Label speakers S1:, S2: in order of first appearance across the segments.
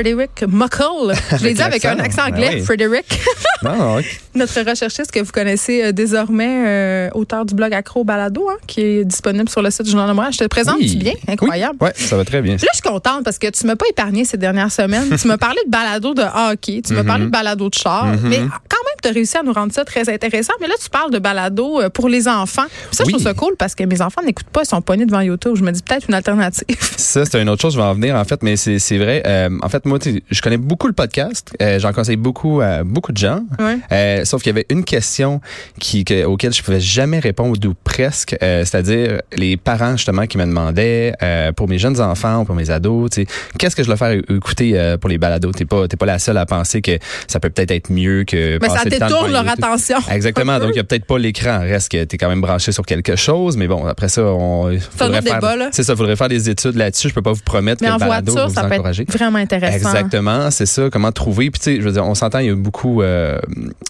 S1: Frederick Muckle. Je l'ai dit avec un accent anglais,
S2: Ben oui.
S1: Frederick.
S2: Non, ok.
S1: Notre recherchiste que vous connaissez euh, désormais, euh, auteur du blog Accro Balado, hein, qui est disponible sur le site du Journal de Montréal. Je te présente
S2: Oui.
S1: bien, incroyable.
S2: Oui, ouais, ça va très bien.
S1: Puis là, je suis contente parce que tu m'as pas épargné ces dernières semaines. tu m'as parlé de balado de hockey, tu m'as
S2: Mhm.
S1: parlé de balado de char, mais quand même, tu as réussi à nous rendre ça très intéressant. Mais là, tu parles de balado euh, pour les enfants. Puis ça, je trouve ça cool parce que mes enfants n'écoutent pas, ils sont pognés devant YouTube. Je me dis peut-être une alternative.
S2: Ça, c'est une autre chose, je vais en venir, en fait, mais c'est c'est vrai. Euh, en fait, moi, je connais beaucoup le podcast. Euh, J'en conseille beaucoup à beaucoup de gens.
S1: Ouais.
S2: Euh, sauf qu'il y avait une question qui, que- auquel je pouvais jamais répondre ou presque, euh, c'est-à-dire les parents justement qui me demandaient euh, pour mes jeunes enfants, pour mes ados, qu'est-ce que je dois faire é- écouter euh, pour les balados? T'es pas, t'es pas la seule à penser que ça peut peut-être être mieux que.
S1: Mais ça détourne leur attention.
S2: Exactement. Donc, il y a peut-être pas l'écran. Reste que tu es quand même branché sur quelque chose. Mais bon, après ça, on. C'est ça, faudrait faire des études là-dessus. Je peux pas vous promettre
S1: Mais
S2: que
S1: en
S2: le balado va
S1: voiture,
S2: vous
S1: ça peut être vraiment intéressant.
S2: Exactement, c'est ça. Comment trouver Puis tu sais, je veux dire, on s'entend, il y a beaucoup, euh,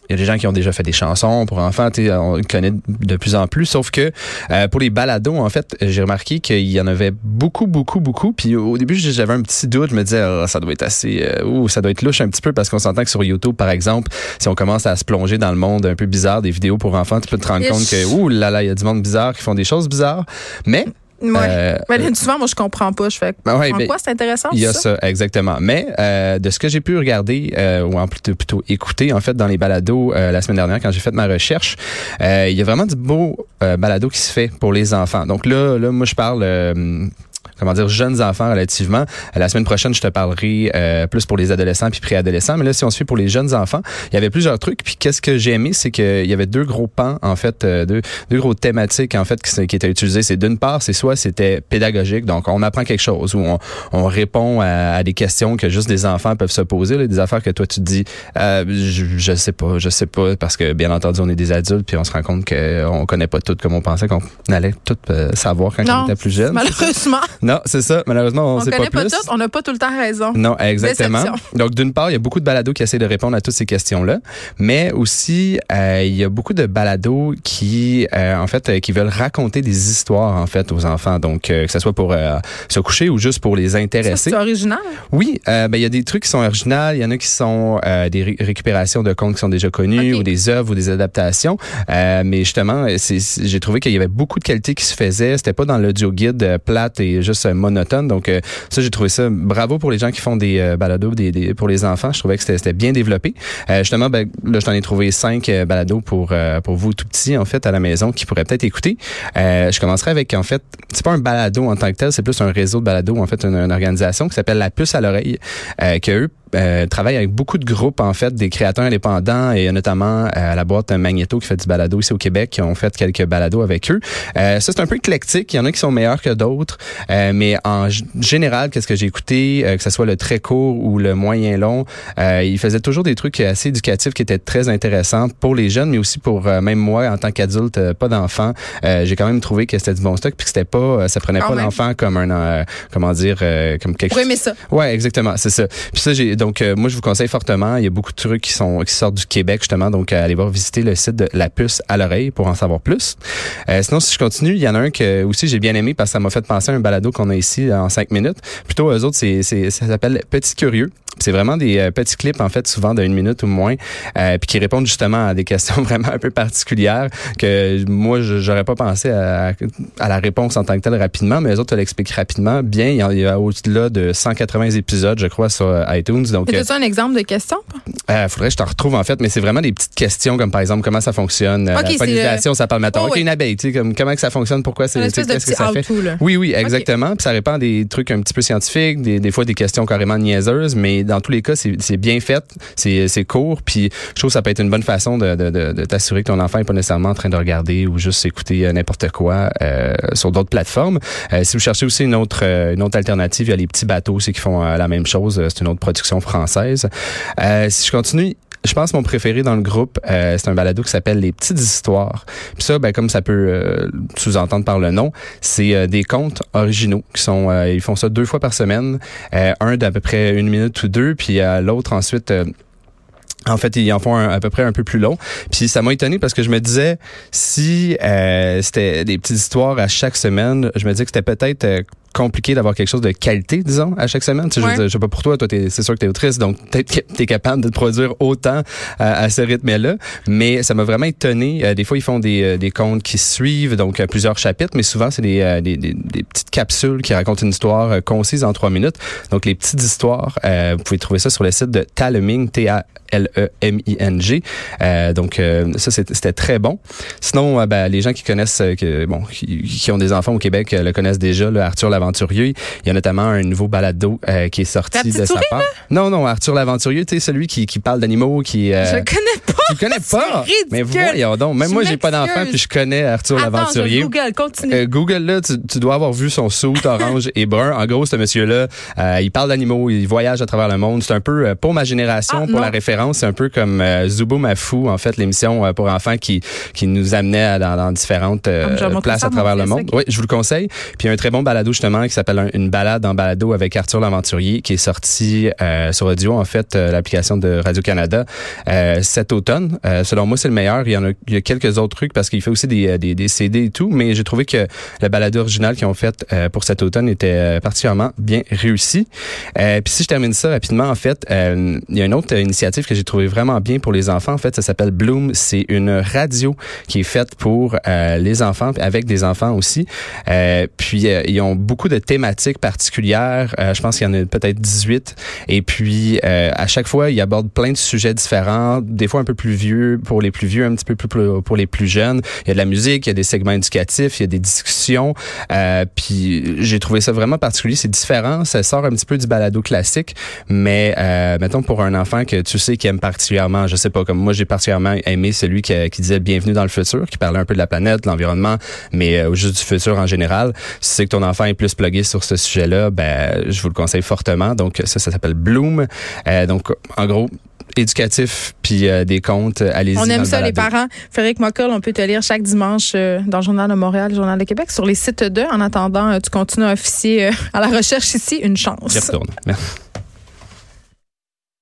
S2: il y a des gens qui ont déjà fait des chansons pour enfants. Tu sais, on connaît de plus en plus. Sauf que euh, pour les balados, en fait, j'ai remarqué qu'il y en avait beaucoup, beaucoup, beaucoup. Puis au début, j'avais un petit doute. Je me disais, Ah, ça doit être assez, euh, ouh, ça doit être louche un petit peu parce qu'on s'entend que sur YouTube, par exemple, si on commence à se plonger dans le monde un peu bizarre des vidéos pour enfants, tu peux te rendre compte que, ouh là là, il y a du monde bizarre qui font des choses bizarres. Mais
S1: Ouais.
S2: euh,
S1: Mais souvent, moi, je comprends pas. Je fais.
S2: ben ouais,
S1: en
S2: ben,
S1: quoi c'est intéressant?
S2: il y a
S1: ça?
S2: ça, exactement. Mais euh, de ce que j'ai pu regarder, euh, ou en plutôt, plutôt écouter, en fait, dans les balados euh, la semaine dernière, quand j'ai fait ma recherche, euh, il y a vraiment du beau euh, balado qui se fait pour les enfants. Donc là, là moi, je parle... comment dire, jeunes enfants relativement. Euh, La semaine prochaine, je te parlerai euh, plus pour les adolescents puis préadolescents. Mais là, si on se fait pour les jeunes enfants, il y avait plusieurs trucs. Puis qu'est-ce que j'ai aimé, c'est qu'il y avait deux gros pans, en fait, euh, deux, deux gros thématiques, en fait, qui, qui étaient utilisées. C'est d'une part, c'est soit c'était pédagogique, donc on apprend quelque chose, ou on, on répond à, à des questions que juste des enfants peuvent se poser, là, des affaires que toi tu te dis, euh, je, je sais pas, je sais pas, parce que bien entendu, on est des adultes, puis on se rend compte qu'on connaît pas tout comme on pensait qu'on allait tout euh, savoir quand
S1: Non,
S2: on était plus jeune.
S1: Malheureusement,
S2: Non, c'est ça. Malheureusement, on,
S1: on
S2: sait
S1: connaît
S2: pas
S1: pas,
S2: plus.
S1: tout. On n'a pas tout le temps raison.
S2: Non, exactement.
S1: Déception.
S2: Donc, d'une part, il y a beaucoup de balados qui essaient de répondre à toutes ces questions-là, mais aussi, euh, il y a beaucoup de balados qui, euh, en fait, euh, qui veulent raconter des histoires, en fait, aux enfants. Donc, euh, que ce soit pour se coucher ou juste pour les intéresser.
S1: C'est original.
S2: Oui, ben il y a des trucs qui sont originaux, il y en a qui sont des ré- récupérations de contes qui sont déjà connus ou des œuvres ou des adaptations. Mais justement, j'ai trouvé qu'il y avait beaucoup de qualités qui se faisaient. C'était pas dans l'audio guide plate et juste euh, monotone. Donc euh, ça, j'ai trouvé ça bravo pour les gens qui font des euh, balados pour les enfants. Je trouvais que c'était, bien développé. Justement, ben, là, je t'en ai trouvé cinq balados pour pour vous tout petits en fait à la maison qui pourraient peut-être écouter. Je commencerai avec en fait, c'est pas un balado en tant que tel, c'est plus un réseau de balados en fait, une, une organisation qui s'appelle la puce à l'oreille, que eux euh, travaillent avec beaucoup de groupes en fait, des créateurs indépendants et notamment euh, la boîte Magneto qui fait du balado ici au Québec, qui ont fait quelques balados avec eux. Euh, ça c'est un peu éclectique, il y en a qui sont meilleurs que d'autres, euh, mais en général, qu'est-ce que j'ai écouté, euh, que ce soit le très court ou le moyen long, euh, ils faisaient toujours des trucs assez éducatifs qui étaient très intéressants pour les jeunes, mais aussi pour euh, même moi en tant qu'adulte, euh, pas d'enfant. Euh, j'ai quand même trouvé que c'était du bon stock, puis que c'était pas, euh, ça prenait
S1: Quand
S2: pas l'enfant comme un, euh, comment dire, euh, comme quelque
S1: Pour aimer ça.
S2: Ouais, exactement, c'est ça. Puis ça, j'ai donc euh, moi je vous conseille fortement. Il y a beaucoup de trucs qui sortent du Québec justement, donc euh, allez voir visiter le site de La Puce à l'oreille pour en savoir plus. Euh, sinon, si je continue, il y en a un que aussi j'ai bien aimé parce que ça m'a fait penser à un balado qu'on a ici en cinq minutes. Plutôt eux autres, ça s'appelle Petit Curieux. C'est vraiment des petits clips en fait, souvent d'une minute ou moins, puis qui répondent justement à des questions vraiment un peu particulières que moi je- j'aurais pas pensé à, la réponse en tant que telle rapidement, mais les autres te l'expliquent rapidement. Bien, il y a, au-delà de 180 épisodes, je crois, sur iTunes. Donc,
S1: Mais
S2: euh,
S1: un exemple de question?
S2: euh, faudrait que je t'en retrouve en fait, mais c'est vraiment des petites questions comme par exemple comment ça fonctionne, euh,
S1: Ok,
S2: la
S1: c'est
S2: pollinisation, ça parle mettons,
S1: Oh, oui.
S2: une abeille, tu sais comme comment que ça fonctionne, pourquoi c'est, qu'est-ce que ça fait?
S1: là.
S2: Oui, oui, exactement. Puis ça répond à des trucs un petit peu scientifiques, des, des fois des questions carrément niaiseuses, mais dans tous les cas, c'est, c'est bien fait, c'est, c'est court, puis je trouve que ça peut être une bonne façon de, de, de, de t'assurer que ton enfant est pas nécessairement en train de regarder ou juste écouter n'importe quoi euh, sur d'autres plateformes. Euh, si vous cherchez aussi une autre, une autre alternative, il y a les petits bateaux aussi qui font la même chose. C'est une autre production française. Euh, si je continue, je pense que mon préféré dans le groupe, euh, c'est un balado qui s'appelle Les Petites Histoires. Puis ça, ben, comme ça peut euh, sous-entendre par le nom, c'est des contes originaux qui sont, ils font ça deux fois par semaine, un d'à peu près une minute ou deux, puis l'autre ensuite. En fait, ils en font à peu près un peu plus long. Puis ça m'a étonné parce que je me disais, si c'était des petites histoires à chaque semaine, je me disais que c'était peut-être compliqué d'avoir quelque chose de qualité, disons, à chaque semaine. Tu sais, je, sais pas pour toi, toi, c'est sûr que tu es autrice, donc peut-être que tu es capable de produire autant à ce rythme-là. Mais ça m'a vraiment étonné. Euh, des fois, ils font des, euh, des contes qui suivent, donc plusieurs chapitres, mais souvent, c'est des, des, des, petites capsules qui racontent une histoire concise en trois minutes. Donc, les petites histoires, vous pouvez trouver ça sur le site de Taleming, T-A-L-E-M-I-N-G. donc, ça, c'était très bon. Sinon, ben, les gens qui connaissent, que, bon, qui, ont des enfants au Québec le connaissent déjà, là, Arthur Lavant il y a notamment un nouveau balado euh, qui est sorti de sa part. Non, non, Arthur l'Aventurier, tu sais, celui qui, qui parle d'animaux, qui...
S1: Euh, je connais pas.
S2: Tu connais pas? Mais voyons donc. Même moi, j'ai pas d'enfant, puis je connais Arthur l'Aventurier.
S1: Google, continue.
S2: Euh, Google, là, tu, tu, dois avoir vu son saut orange et brun. En gros, ce monsieur-là, euh, il parle d'animaux, il voyage à travers le monde. C'est un peu, pour ma génération, ah, pour la référence, c'est un peu comme Zubo Mafou, en fait, l'émission pour enfants qui, qui nous amenait dans, dans différentes places à travers le monde. Oui, je vous le conseille. Puis il y a un très bon balado, justement, qui s'appelle Une balade en balado avec Arthur l'Aventurier, qui est sorti euh, sur audio, en fait, euh, l'application de Radio-Canada euh, cet automne. Euh, selon moi, c'est le meilleur. Il y en a, il y a quelques autres trucs parce qu'il fait aussi des, des, des, CD et tout, mais j'ai trouvé que le balado original qu'ils ont fait pour cet automne était particulièrement bien réussi. Puis si je termine ça rapidement, en fait, il y a une autre initiative que j'ai trouvé vraiment bien pour les enfants. En fait, ça s'appelle Bloom. C'est une radio qui est faite pour les enfants, avec des enfants aussi. puis ils ont beaucoup de thématiques particulières. Euh, je pense qu'il y en a peut-être 18. Et puis, euh, à chaque fois, il aborde plein de sujets différents, des fois un peu plus vieux pour les plus vieux, un petit peu plus pour les plus jeunes. Il y a de la musique, il y a des segments éducatifs, il y a des discussions. Euh, puis, j'ai trouvé ça vraiment particulier. C'est différent. Ça sort un petit peu du balado classique, mais euh, mettons pour un enfant que tu sais qui aime particulièrement, je sais pas, comme moi, j'ai particulièrement aimé celui qui, disait Bienvenue dans le futur, qui parlait un peu de la planète, de l'environnement, mais juste du futur en général. Si c'est que ton enfant est plus plugué sur ce sujet-là, ben, je vous le conseille fortement. Donc, ça, ça s'appelle Bloom. Euh, donc, en gros, éducatif puis euh, des comptes. Allez-y.
S1: On aime ça, les parents. Frédéric Mockel, on peut te lire chaque dimanche euh, dans le Journal de Montréal, le Journal de Québec, sur les sites 2. En attendant, tu continues à officier à la recherche ici. Une chance.
S2: J'y retourne. Merci.